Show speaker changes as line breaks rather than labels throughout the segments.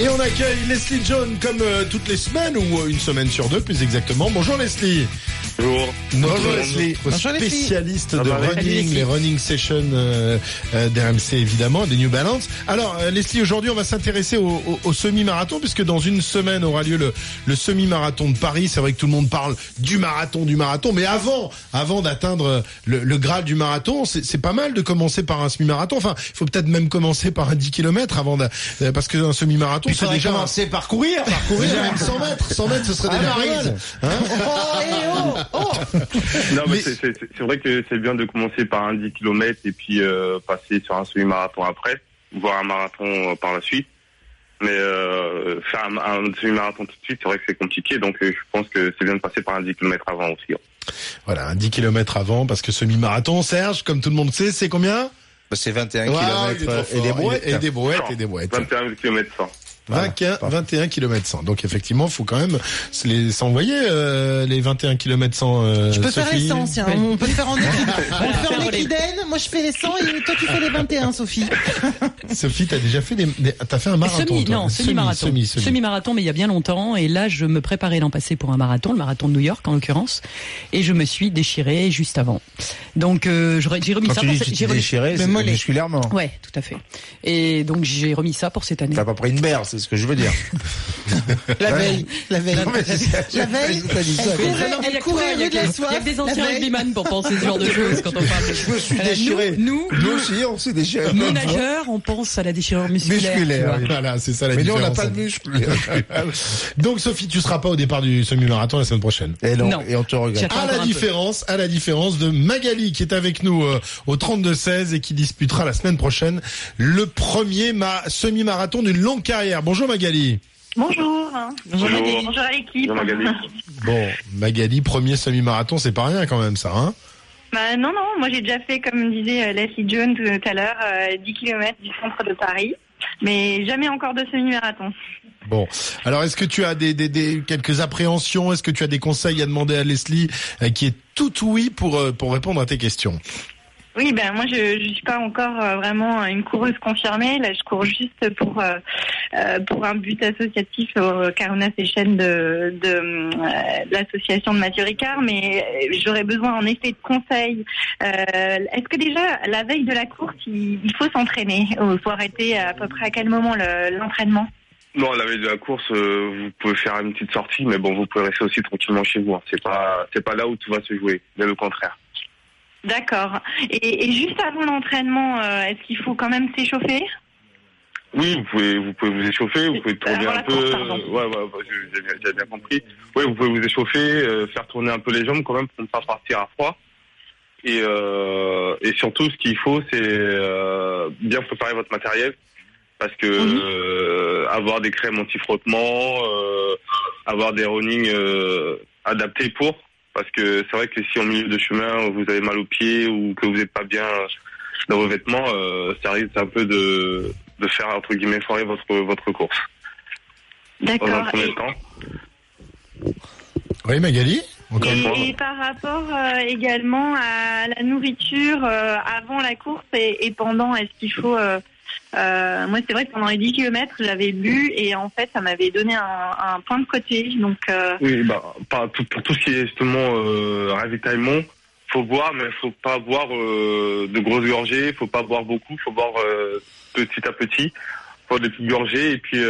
Et on accueille Leslie John comme euh, toutes les semaines ou euh, une semaine sur deux plus exactement. Bonjour Leslie.
Bonjour.
Notre, Leslie, notre
Bonjour, Leslie.
spécialiste
Ça
de
Leslie?
running, les running sessions euh, euh, d'RMC évidemment, des New Balance. Alors euh, Leslie, aujourd'hui on va s'intéresser au, au- au semi-marathon puisque dans une semaine aura lieu le, le semi-marathon de Paris. C'est vrai que tout le monde parle du marathon, du marathon, mais avant, avant d'atteindre le, le graal du marathon, c'est c'est pas mal de commencer par un semi-marathon. Enfin, il faut peut-être même commencer par un 10 km avant de, euh, parce que un semi-marathon
Il
c'est
faudrait
déjà
commencer par courir.
parcourir même 100 mètres. 100 mètres, ce serait déjà pas mal. Hein
Oh, eh, oh, oh.
Non, mais,
Mais-
c'est- vrai que c'est bien de commencer par un 10 km et puis euh, passer sur un semi-marathon après, voire un marathon euh, par la suite. Mais euh, faire un, un semi-marathon tout de suite, c'est vrai que c'est compliqué. Donc euh, je pense que c'est bien de passer par un 10 km avant aussi. hein.
Voilà, un 10 km avant, parce que semi-marathon, Serge, comme tout le monde sait, c'est combien?
Bah, C'est 21
Waouh, il est
km et des brouettes.
Et, et des brouettes, et des brouettes.
21 km 100.
21, 21 km 100. Donc effectivement, faut quand même les s'envoyer euh, les 21 km 100. Euh,
Je peux faire les
Sophie.
100, tiens. On peut le faire en équidène. On le fait en équidène. Moi, je fais les 100 et toi, tu fais les 21, Sophie.
Sophie, t'as déjà fait des, des- t'as fait un marathon
Semi,
toi.
non, semi-marathon.
Semi, semi, semi.
marathon mais il y a bien longtemps. Et là, je me préparais l'an passé pour un marathon, le marathon de New York en l'occurrence. Et je me suis déchiré juste avant. Donc, euh, j'aurais- j'ai remis
Quand
ça
tu
pour j'ai
déchiré, musculairement.
Ouais, tout à fait. Et donc, j'ai remis ça pour cette année.
T'as pas pris une berre, c'est ce que je veux dire.
La veille. La veille.
Non, mais c'est-
La veille. Elle courait- rue de la
que- il y a des anciens rugbyman pour penser ce genre de choses quand on parle.
Je me suis
Euh,
déchiré.
Nous, nous,
Nous aussi, on s'est déchiré.
nous nageurs, on pense à la déchirure musculaire.
Musculaire.
Voilà, c'est ça la
Mais nous, on
différence.
n'a pas de muscles.
Donc Sophie, tu seras pas au départ du semi-marathon la semaine prochaine.
Et non,
Non.
et on te regarde.
J'attends
À la différence, à la différence de Magali qui est avec nous euh, au 32-16 et qui disputera la semaine prochaine le premier ma- semi-marathon d'une longue carrière. Bonjour Magali.
Bonjour.
Bonjour.
Bonjour à l'équipe.
Bonjour Magali.
Bon, Magali, premier semi-marathon, c'est pas rien quand même ça, hein?
Bah, non, non, moi j'ai déjà fait, comme disait euh, Leslie Jones tout à l'heure, euh, 10 km du centre de Paris, mais jamais encore de semi-marathon.
Bon, alors est-ce que tu as des, des, des quelques appréhensions? Est-ce que tu as des conseils à demander à Leslie euh, qui est tout oui pour euh, pour répondre à tes questions?
Oui, ben moi je je suis pas encore euh, vraiment une coureuse confirmée. Là, je cours juste pour euh, euh, pour un but associatif au Carona Session de de euh, l'association de Mathieu Ricard, mais j'aurais besoin en effet de conseils. Est-ce que déjà la veille de la course, il, il faut s'entraîner Il faut arrêter à peu près à quel moment le- l'entraînement?
Non, la veille de la course, vous pouvez faire une petite sortie, mais bon, vous pouvez rester aussi tranquillement chez vous. hein. C'est pas, c'est pas là où tout va se jouer, bien le contraire.
D'accord. Et, et juste avant l'entraînement, euh, est-ce qu'il faut quand même s'échauffer?
Oui, vous pouvez, vous pouvez vous échauffer, vous pouvez tourner
Avant
un peu.
course, pardon.
ouais, ouais, ouais, j'ai- bien, compris. Oui, vous pouvez vous échauffer, euh, faire tourner un peu les jambes quand même pour ne pas partir à froid. Et, euh, et surtout, ce qu'il faut, c'est euh, bien préparer votre matériel. Parce que
Mhm.
euh, avoir des crèmes anti-frottement, euh, avoir des running euh, adaptés pour. Parce que c'est vrai que si en milieu de chemin, vous avez mal aux pieds ou que vous n'êtes pas bien dans vos vêtements, euh, ça risque un peu de, de faire, entre guillemets, foirer votre, votre course. Dans un
D'accord.
premier
Et-
temps.
Oui, Magali Encore une fois.
Et, et par rapport euh, également à la nourriture euh, avant la course et, et pendant, est-ce qu'il faut... euh, moi, c'est vrai que pendant les 10 km, j'avais bu et en fait, ça m'avait donné un, point de côté. Donc, euh,
Oui, bah, tout, pour tout ce qui est justement euh, ravitaillement, faut boire, mais faut pas boire euh, de grosses gorgées, faut pas boire beaucoup, faut boire petit à petit, faut des petites gorgées et puis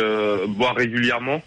boire régulièrement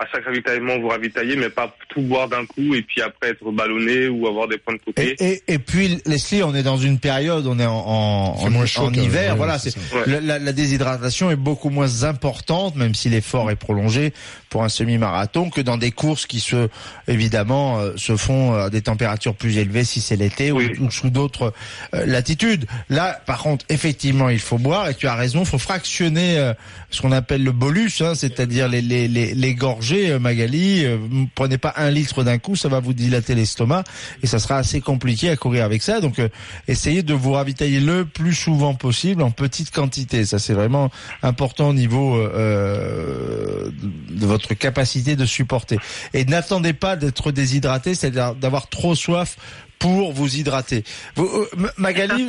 à chaque ravitaillement vous ravitailler, mais pas tout boire d'un coup et puis après être ballonné ou avoir des points de côté.
Et, et, et puis Leslie, on est dans une période, on est en, en,
chaud
hiver, voilà.
c'est.
Ouais.
la, déshydratation est beaucoup moins importante, même si l'effort est prolongé pour un semi-marathon, que dans des courses qui se, évidemment, euh, se font à des températures plus élevées si c'est l'été
Oui.
ou, ou sous d'autres euh, latitudes. Là, par contre, effectivement, il faut boire et tu as raison, il faut fractionner euh, ce qu'on appelle le bolus, hein, c'est-à-dire les, les, les, les gorgées, euh, Magali. euh, prenez pas un litre d'un coup, ça va vous dilater l'estomac et ça sera assez compliqué à courir avec ça. Donc, euh, essayez de vous ravitailler le plus souvent possible en petite quantité. Ça, c'est vraiment important au niveau euh, de votre capacité de supporter. Et n'attendez pas d'être déshydraté, c'est-à-dire d'avoir trop soif pour vous hydrater. Vous, Magali,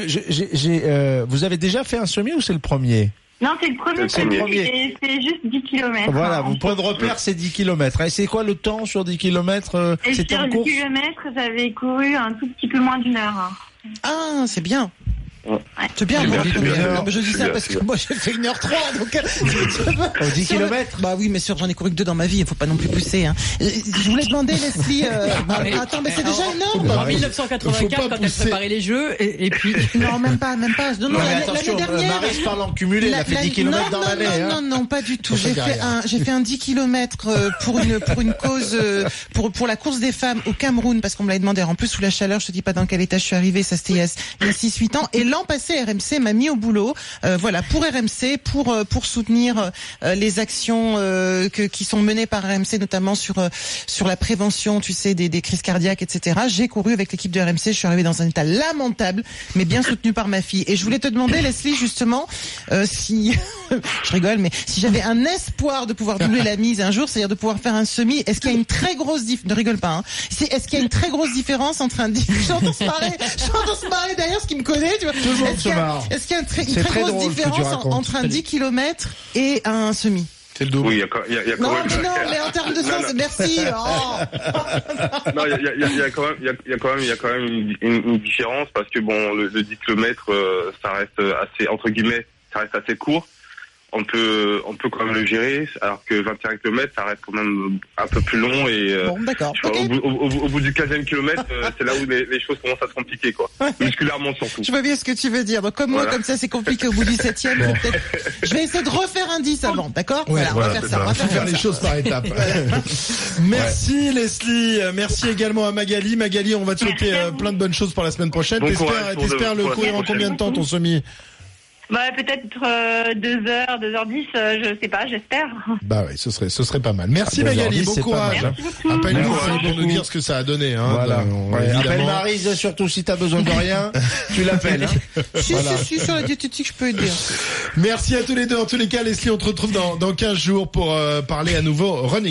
euh, vous avez déjà fait un semi ou c'est le premier?
Non, c'est le premier
C'est le
semi
premier.
et c'est juste 10 km.
Voilà, vos points de repère, c'est 10 km. Et c'est quoi le temps sur 10 km
Et
C'était
sur
en
10
course?
km, j'avais couru un tout petit peu moins d'une heure. hein.
Ah, c'est bien.
Ouais.
C'est bien,
bien, bien, bien.
Mais Je dis ça
bien,
parce que
bien.
moi j'ai fait 1h03 donc euh,
Au 10
sur le-
km
Bah oui mais sûr j'en ai couru que deux dans ma vie, il faut pas non plus pousser hein. Euh, Je voulais demander Leslie euh, bah,
Mais-
attends mais c'est déjà énorme.
En
Faut
1984,
pas
quand elle préparait les jeux, et, et puis
Non, même pas, même pas. Non, non,
Non, mais attention, euh,
dernière.
Marie se parle en cumulé, elle a fait
La-
10
la-
km
non,
dans
non,
l'année.
Non,
hein.
non, non, pas du tout. J'ai fait un, j'ai fait un 10 km pour une, pour une cause, euh, pour, pour la course des femmes au Cameroun, parce qu'on me l'avait demandé. En plus, sous la chaleur, je te dis pas dans quel état je suis arrivée, ça c'était il y a, il y a 6-8 ans. Et l'an passé, RMC m'a mis au boulot, euh, voilà, pour RMC, pour, euh, pour soutenir euh, les actions euh, que, qui sont menées par RMC, notamment sur, euh, sur la prévention, tu sais, des, des crises cardiaques, etc. J'ai couru avec l'équipe de RMC, je suis arrivée dans un état lamentable, mais bien soutenu par ma fille. Et je voulais te demander, Leslie, justement, euh, si, je rigole, mais si j'avais un espoir de pouvoir doubler la mise un jour, c'est-à-dire de pouvoir faire un semi, est-ce qu'il y a une très grosse dif... ne rigole pas, hein. Est-ce qu'il y a une très grosse différence entre un. J'entends se marrer, j'entends se marrer derrière ce qui me connaît, tu vois.
Tout le monde
Est-ce
se
qu'il y a-
marre.
Est-ce qu'il y a une très, une
C'est
très
très
grosse différence entre un 10 km et un semi?
C'est le double.
Oui, il y a, quand- il y a, il y a quand
Non,
même.
mais non, mais en termes de sens,
non.
merci. Oh.
Non, il y a, il y quand même, il y a, il y a quand même, il y a quand même une, une- une différence parce que bon, le, le 10 km, euh, ça reste assez entre guillemets, ça reste assez court. On peut, on peut quand même le gérer, alors que 21 km, ça reste quand même un peu plus long et euh,
Bon, d'accord.
je crois,
Ok.
au, bout, au, au- au bout du 15e kilomètre, euh, c'est là où les, les choses commencent à se compliquer, quoi. Musculairement surtout.
Je vois bien ce que tu veux dire. Donc, comme moi, comme ça, c'est compliqué au bout du septième. je vais peut-être- Je vais essayer de refaire un 10 avant, d'accord
Ouais,
Voilà, on va faire ça. On va faire ça.
les choses par étapes. Merci Leslie, merci également à Magali. Magali, on va te souhaiter euh, plein de bonnes choses pour la semaine prochaine.
Bon
T'espères, le courir en combien de temps ton semi
Bah, peut-être 2h, 2h10, euh, je sais pas, j'espère.
Bah oui, ce serait, ce serait pas mal. Merci
Ah,
Magali, bon courage. Appelle-nous
Merci
pour nous dire ce que ça a donné. Hein,
Voilà.
On-
Ouais,
évidemment.
Appelle Marise, surtout si t'as besoin de rien, tu l'appelles. Hein.
Si, si, si, sur la diététique, je peux aider.
Merci à tous les deux. En tous les cas, Leslie, on te retrouve dans, dans 15 jours pour euh, parler à nouveau running.